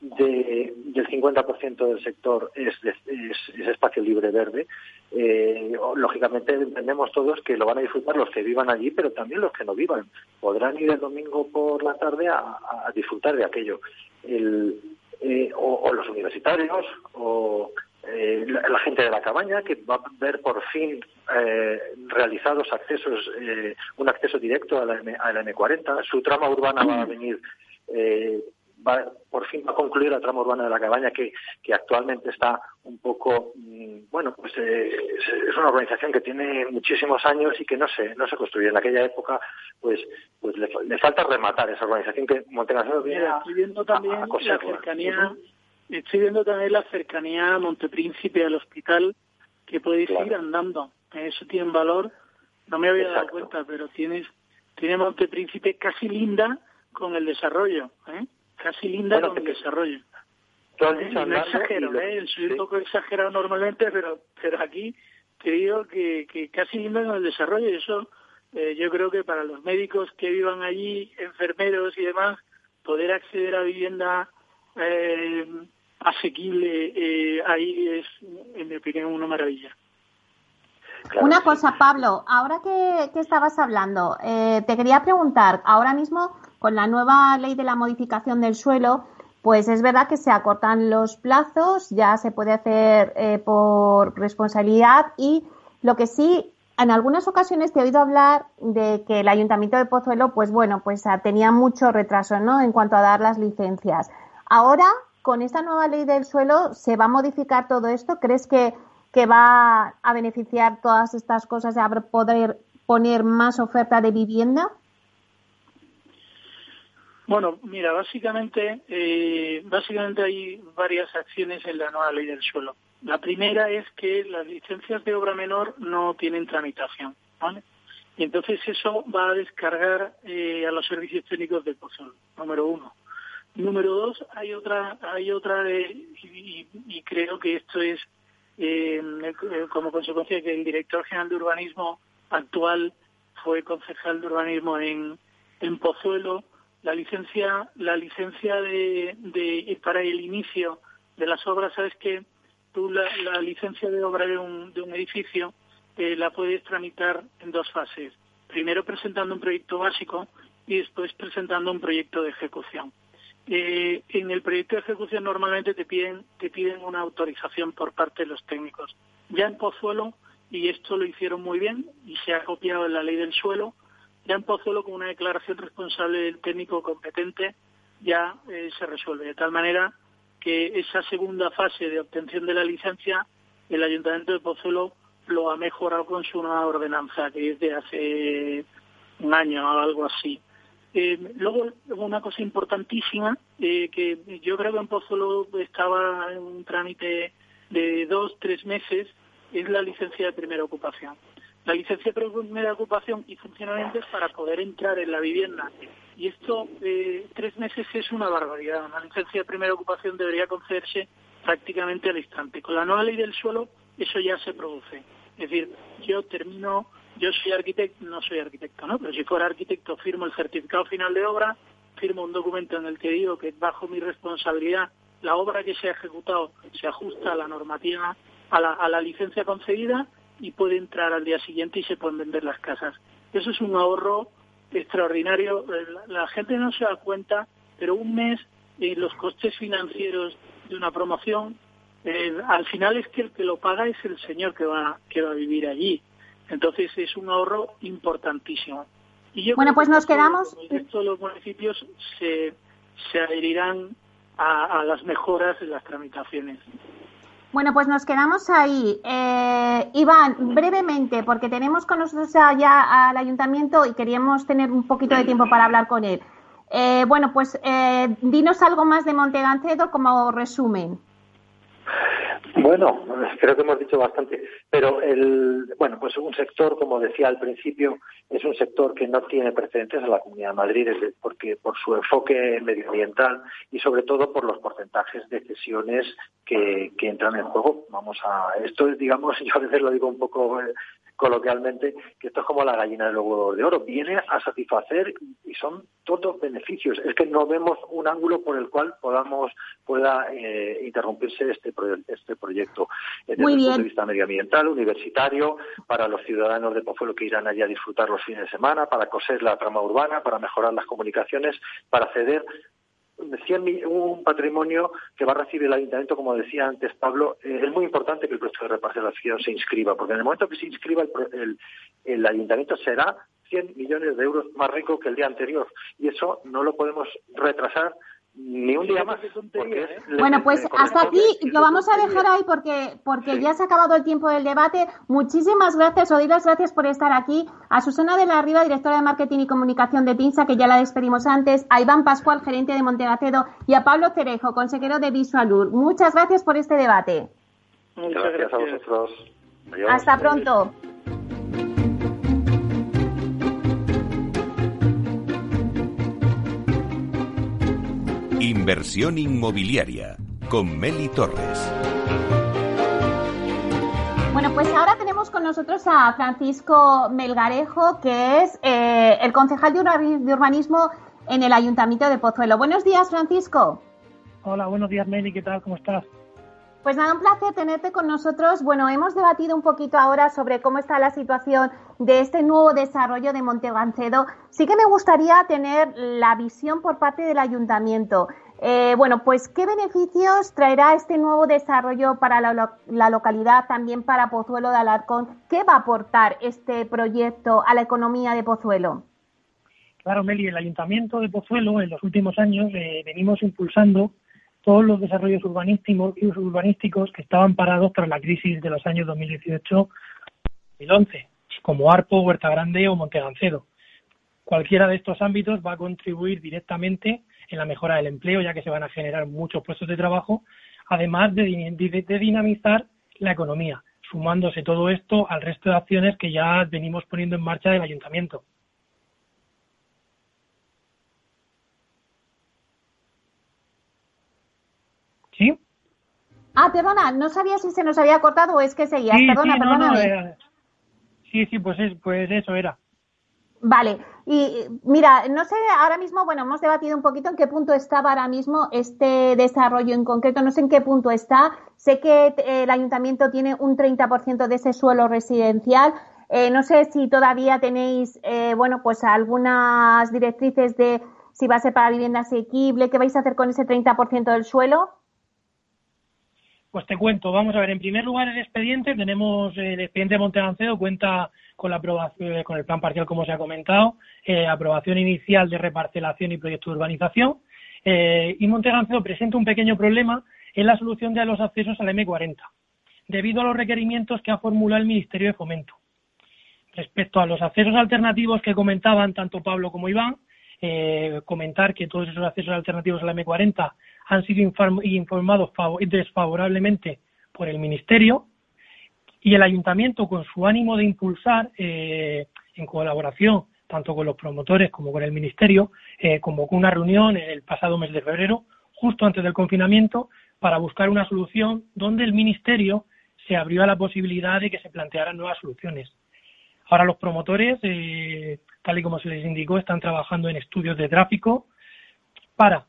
de, del 50% del sector es, es, espacio libre verde, eh, lógicamente entendemos todos que lo van a disfrutar los que vivan allí, pero también los que no vivan. Podrán ir el domingo por la tarde a, disfrutar de aquello. El, eh, o, los universitarios, o eh, la, gente de la cabaña, que va a ver por fin realizados accesos, un acceso directo a la, a la M40. Su trama urbana va a venir va, por fin va a concluir la trama urbana de la cabaña que, que actualmente está un poco, mm, bueno, pues eh, es una organización que tiene muchísimos años y que no se, no se construyó. En aquella época, pues, pues le, falta rematar esa organización que Montenacedo viene estoy viendo también la cercanía, estoy viendo también la cercanía a Montepríncipe, al hospital, que podéis ir andando. Eso tiene valor. No me había dado cuenta, pero tienes, tiene Montepríncipe casi linda con el desarrollo. ¿eh? Casi linda con el desarrollo. no exagero, ¿eh? soy un poco exagerado normalmente, pero pero aquí te digo que, que casi linda con el desarrollo y eso eh, yo creo que para los médicos que vivan allí, enfermeros y demás, poder acceder a vivienda eh, asequible eh, ahí es, en mi opinión, una maravilla. Una cosa, Pablo, ahora que, que estabas hablando, eh, te quería preguntar, ahora mismo con la nueva ley de la modificación del suelo, pues es verdad que se acortan los plazos, ya se puede hacer eh, por responsabilidad y lo que sí, en algunas ocasiones te he oído hablar de que el Ayuntamiento de Pozuelo, pues bueno, pues ah, tenía mucho retraso, ¿no? En cuanto a dar las licencias. Ahora, con esta nueva ley del suelo, ¿se va a modificar todo esto? ¿Crees que, que va a beneficiar todas estas cosas, a poder poner más oferta de vivienda? Bueno, mira, básicamente, eh, básicamente hay varias acciones en la nueva ley del suelo. La primera es que las licencias de obra menor no tienen tramitación, ¿vale? Y entonces eso va a descargar eh, a los servicios técnicos del Pozo, número uno. Número dos, hay otra, hay otra y, creo que esto es eh, como consecuencia de que el director general de urbanismo actual fue concejal de urbanismo en, en Pozuelo la licencia, la licencia de, de, para el inicio de las obras, sabes que tú la, licencia de obra de un, de un edificio eh, la puedes tramitar en dos fases. Primero presentando un proyecto básico y después presentando un proyecto de ejecución. Eh, en el proyecto de ejecución normalmente te piden, te piden una autorización por parte de los técnicos. Ya en Pozuelo, y esto lo hicieron muy bien y se ha copiado en la ley del suelo, ya en Pozuelo con una declaración responsable del técnico competente ya eh, se resuelve. De tal manera que esa segunda fase de obtención de la licencia, el Ayuntamiento de Pozuelo lo ha mejorado con su nueva ordenanza, que es de hace un año o algo así. Eh, luego, una cosa importantísima, eh, que yo creo que en Pozuelo estaba en un trámite de dos, tres meses, es la licencia de primera ocupación. La licencia de primera ocupación y funcionamiento es para poder entrar en la vivienda. Y esto, eh, tres meses es una barbaridad. Una licencia de primera ocupación debería concederse prácticamente al instante. Con la nueva ley del suelo, eso ya se produce. Es decir, yo termino, yo soy arquitecto, no soy arquitecto, ¿no? Pero si fuera arquitecto, firmo el certificado final de obra, firmo un documento en el que digo que bajo mi responsabilidad la obra que se ha ejecutado se ajusta a la normativa, a la, a la licencia concedida y puede entrar al día siguiente y se pueden vender las casas. Eso es un ahorro extraordinario. Eh, la, gente no se da cuenta, pero un mes eh, los costes financieros de una promoción, eh, al final es que el que lo paga es el señor que va, que va a vivir allí. Entonces es un ahorro importantísimo. Y bueno, pues nos quedamos. Todos los municipios se, se adherirán a, a las mejoras en las tramitaciones. Bueno, pues nos quedamos ahí. Eh, Iván, brevemente, porque tenemos con nosotros ya al ayuntamiento y queríamos tener un poquito de tiempo para hablar con él. Eh, bueno, pues eh, dinos algo más de Montegancedo como resumen. Bueno, creo que hemos dicho bastante, pero el, bueno, pues un sector, como decía al principio, es un sector que no tiene precedentes en la Comunidad de Madrid, porque por su enfoque medioambiental y sobre todo por los porcentajes de cesiones que, que entran en juego. Vamos a, esto es, digamos, yo a veces lo digo un poco eh, coloquialmente, que esto es como la gallina del huevo de oro, viene a satisfacer y son todos beneficios. Es que no vemos un ángulo por el cual podamos pueda eh, interrumpirse este, este proyecto. Desde el punto de vista medioambiental, universitario, para los ciudadanos de Pozuelo que irán allí a disfrutar los fines de semana, para coser la trama urbana, para mejorar las comunicaciones, para ceder un patrimonio que va a recibir el ayuntamiento, como decía antes Pablo, eh, es muy importante que el proyecto de reparcelación se inscriba, porque en el momento que se inscriba el, el ayuntamiento será 100 millones de euros más rico que el día anterior. Y eso no lo podemos retrasar ni un día más. ¿eh? bueno, pues hasta aquí lo vamos a dejar ahí porque, porque ya se ha acabado el tiempo del debate. Muchísimas gracias, o las gracias por estar aquí. A Susana de la Riva, directora de Marketing y Comunicación de PINSA, que ya la despedimos antes. A Iván Pascual, gerente de Montegacedo. Y a Pablo Cerejo, consejero de Visualur. Muchas gracias por este debate. Muchas gracias, a vosotros. Hasta pronto. Inversión inmobiliaria con Meli Torres. Bueno, pues ahora tenemos con nosotros a Francisco Melgarejo, que es eh, el concejal de urbanismo en el Ayuntamiento de Pozuelo. Buenos días, Francisco. Hola, buenos días, Meli. ¿Qué tal? ¿Cómo estás? Pues nada, un placer tenerte con nosotros. Bueno, hemos debatido un poquito ahora sobre cómo está la situación de este nuevo desarrollo de Montegancedo. Sí que me gustaría tener la visión por parte del ayuntamiento. Eh, bueno, pues ¿qué beneficios traerá este nuevo desarrollo para la, localidad, también para Pozuelo de Alarcón? ¿Qué va a aportar este proyecto a la economía de Pozuelo? Claro, Meli, el Ayuntamiento de Pozuelo en los últimos años eh, venimos impulsando todos los desarrollos urbanísticos, que estaban parados tras la crisis de los años 2018-2011, como Arpo, Huerta Grande o Montegancedo. Cualquiera de estos ámbitos va a contribuir directamente en la mejora del empleo, ya que se van a generar muchos puestos de trabajo, además de, de dinamizar la economía, sumándose todo esto al resto de acciones que ya venimos poniendo en marcha del ayuntamiento. ¿Sí? Ah, perdona, no sabía si se nos había cortado o es que seguía. perdona, perdona. Eh, sí, sí, pues, es, pues eso era. Vale, y mira, no sé, ahora mismo, bueno, hemos debatido un poquito en qué punto estaba ahora mismo este desarrollo en concreto, no sé en qué punto está. Sé que eh, el ayuntamiento tiene un 30% de ese suelo residencial. Eh, no sé si todavía tenéis, bueno, pues algunas directrices de si va a ser para vivienda asequible, qué vais a hacer con ese 30% del suelo. Pues te cuento, vamos a ver, en primer lugar el expediente, tenemos el expediente de Montegancedo, cuenta con la aprobación, con el plan parcial como se ha comentado, eh, aprobación inicial de reparcelación y proyecto de urbanización, eh, y Montegancedo presenta un pequeño problema en la solución de los accesos al M40, debido a los requerimientos que ha formulado el Ministerio de Fomento. Respecto a los accesos alternativos que comentaban tanto Pablo como Iván, eh, comentar que todos esos accesos alternativos a la M40 han sido informados desfavorablemente por el Ministerio y el Ayuntamiento, con su ánimo de impulsar, eh, en colaboración tanto con los promotores como con el Ministerio, eh, convocó una reunión el pasado mes de febrero, justo antes del confinamiento, para buscar una solución donde el Ministerio se abrió a la posibilidad de que se plantearan nuevas soluciones. Ahora los promotores, eh, tal y como se les indicó, están trabajando en estudios de tráfico para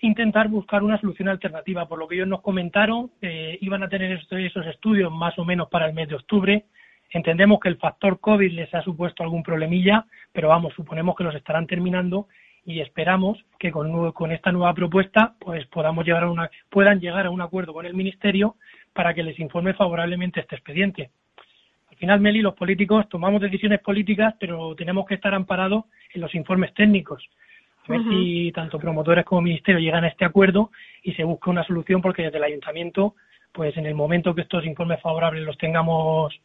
intentar buscar una solución alternativa. Por lo que ellos nos comentaron, eh, iban a tener esos estudios más o menos para el mes de octubre. Entendemos que el factor COVID les ha supuesto algún problemilla, pero vamos, suponemos que los estarán terminando y esperamos que con, esta nueva propuesta pues podamos llegar a una, puedan llegar a un acuerdo con el Ministerio para que les informe favorablemente este expediente. Al final, Meli, los políticos tomamos decisiones políticas, pero tenemos que estar amparados en los informes técnicos. A ver si tanto promotores como ministerio llegan a este acuerdo y se busca una solución, porque desde el ayuntamiento, pues en el momento que estos informes favorables los tengamos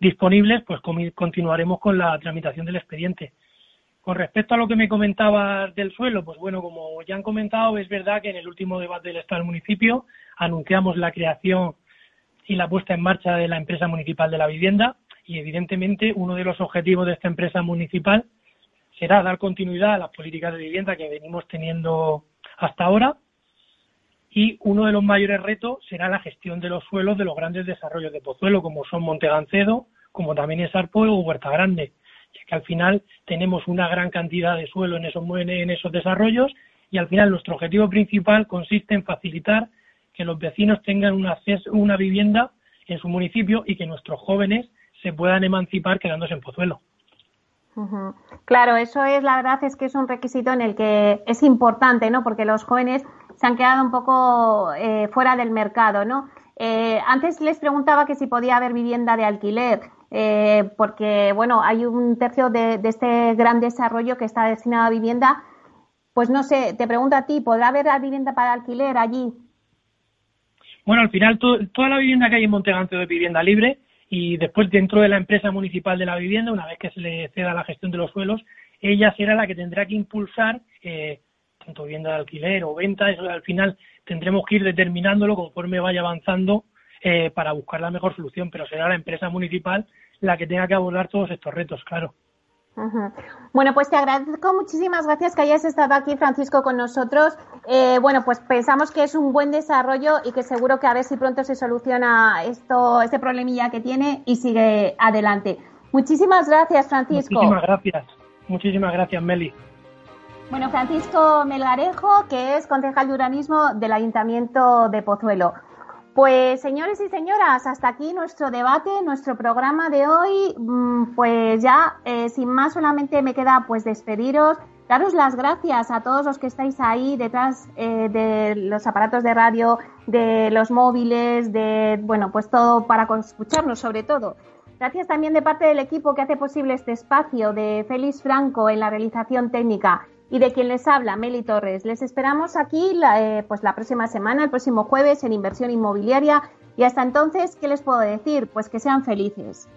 disponibles, pues continuaremos con la tramitación del expediente. Con respecto a lo que me comentabas del suelo, pues bueno, como ya han comentado, es verdad que en el último debate del Estado del municipio anunciamos la creación y la puesta en marcha de la empresa municipal de la vivienda. Y evidentemente uno de los objetivos de esta empresa municipal será dar continuidad a las políticas de vivienda que venimos teniendo hasta ahora. Y uno de los mayores retos será la gestión de los suelos de los grandes desarrollos de Pozuelo como son Montegancedo, como también es Arpo o Huerta Grande, ya que al final tenemos una gran cantidad de suelo en esos, en esos desarrollos y al final nuestro objetivo principal consiste en facilitar que los vecinos tengan un acceso, una vivienda en su municipio y que nuestros jóvenes se puedan emancipar quedándose en Pozuelo. Claro, eso es la verdad es que es un requisito en el que es importante, ¿no? Porque los jóvenes se han quedado un poco eh, fuera del mercado, ¿no? Eh, antes les preguntaba que si podía haber vivienda de alquiler, eh, porque bueno, hay un tercio de, de, este gran desarrollo que está destinado a vivienda. Pues no sé, te pregunto a ti, ¿podrá haber vivienda para alquiler allí? Bueno, al final toda la vivienda que hay en Monteganto es vivienda libre y después dentro de la empresa municipal de la vivienda, una vez que se le ceda la gestión de los suelos, ella será la que tendrá que impulsar eh, tanto vivienda de alquiler o venta, eso al final tendremos que ir determinándolo conforme vaya avanzando eh, para buscar la mejor solución, pero será la empresa municipal la que tenga que abordar todos estos retos, claro. Bueno, pues te agradezco muchísimas gracias que hayas estado aquí, Francisco, con nosotros. Eh, bueno, pues pensamos que es un buen desarrollo y que seguro que a ver si pronto se soluciona esto, este problemilla que tiene y sigue adelante. Muchísimas gracias, Francisco. Muchísimas gracias. Muchísimas gracias, Meli. Bueno, Francisco Melgarejo, que es concejal de urbanismo del Ayuntamiento de Pozuelo. Pues señores y señoras, hasta aquí nuestro debate, nuestro programa de hoy. Mm, pues ya, eh, sin más, solamente me queda pues despediros, daros las gracias a todos los que estáis ahí detrás eh, de los aparatos de radio, de los móviles, de, bueno, pues todo para escucharnos sobre todo. Gracias también de parte del equipo que hace posible este espacio, de Félix Franco en la realización técnica y de quien les habla, Meli Torres. Les esperamos aquí la, eh, pues la próxima semana, el próximo jueves, en Inversión Inmobiliaria. Y hasta entonces, ¿qué les puedo decir? Pues que sean felices.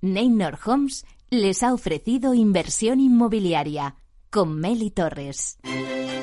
Neynor Homes les ha ofrecido inversión inmobiliaria con Meli Torres.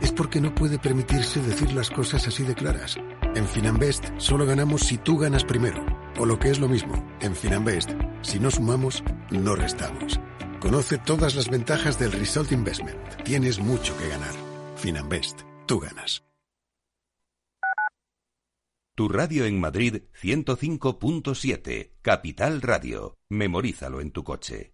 es porque no puede permitirse decir las cosas así de claras. En Finanbest solo ganamos si tú ganas primero. O lo que es lo mismo, en Finanbest, si no sumamos, no restamos. Conoce todas las ventajas del Result Investment. Tienes mucho que ganar. Finanbest, tú ganas. Tu radio en Madrid 105.7, Capital Radio. Memorízalo en tu coche.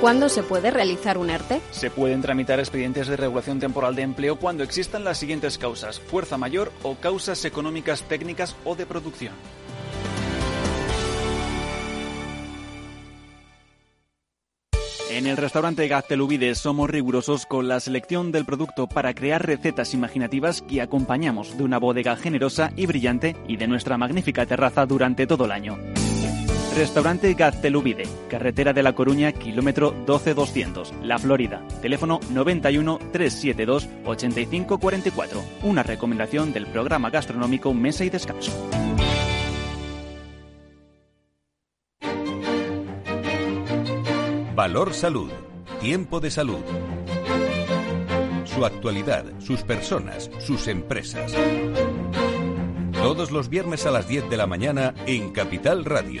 ¿Cuándo se puede realizar un ERTE? Se pueden tramitar expedientes de regulación temporal de empleo cuando existan las siguientes causas, fuerza mayor o causas económicas técnicas o de producción. En el restaurante Gaztelubides somos rigurosos con la selección del producto para crear recetas imaginativas que acompañamos de una bodega generosa y brillante y de nuestra magnífica terraza durante todo el año. Restaurante Gaztelubide, carretera de La Coruña, kilómetro 12200, La Florida. Teléfono 91 372 8544. Una recomendación del programa gastronómico Mesa y Descanso. Valor Salud. Tiempo de salud. Su actualidad, sus personas, sus empresas. Todos los viernes a las 10 de la mañana en Capital Radio,